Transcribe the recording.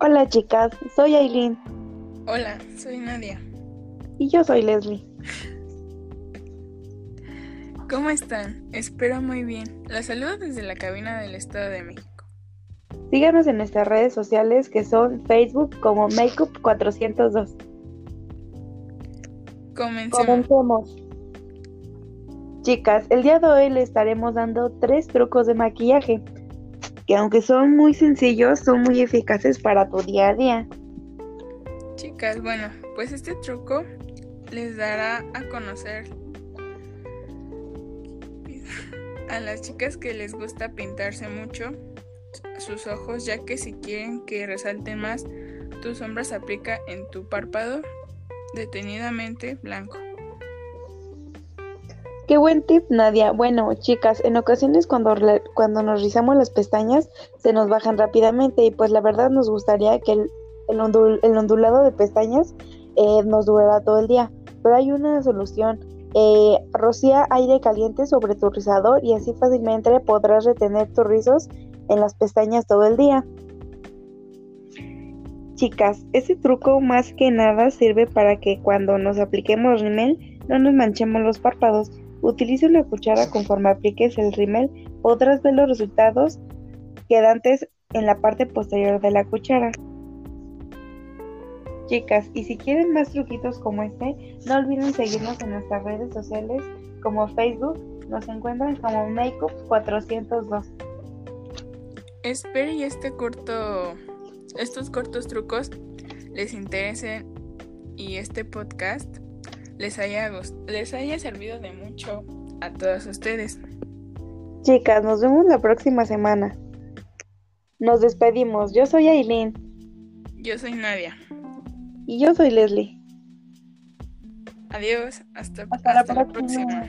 Hola chicas, soy Aileen. Hola, soy Nadia. Y yo soy Leslie. ¿Cómo están? Espero muy bien. La saludo desde la cabina del Estado de México. Síganos en nuestras redes sociales que son Facebook como Makeup402. Comencemos. Comencemos. Chicas, el día de hoy le estaremos dando tres trucos de maquillaje que aunque son muy sencillos, son muy eficaces para tu día a día. Chicas, bueno, pues este truco les dará a conocer a las chicas que les gusta pintarse mucho sus ojos, ya que si quieren que resalten más, tu sombra se aplica en tu párpado detenidamente blanco. Qué buen tip, Nadia. Bueno, chicas, en ocasiones cuando, cuando nos rizamos las pestañas se nos bajan rápidamente y pues la verdad nos gustaría que el, el, ondulado de pestañas eh, nos durara todo el día. Pero hay una solución. Eh, rocía aire caliente sobre tu rizador y así fácilmente podrás retener tus rizos en las pestañas todo el día. Chicas, este truco más que nada sirve para que cuando nos apliquemos rímel no nos manchemos los párpados Utiliza una cuchara conforme apliques el rímel, podrás ver los resultados quedantes en la parte posterior de la cuchara. Chicas, y si quieren más truquitos como este, no olviden seguirnos en nuestras redes sociales como Facebook, nos encuentran como Makeup402. Espero y este corto, estos cortos trucos les interesen y este podcast les haya, les haya servido de mucho a todas ustedes. Chicas, nos vemos la próxima semana. Nos despedimos. Yo soy Aileen. Yo soy Nadia. Y yo soy Leslie. Adiós. Hasta, hasta. La próxima.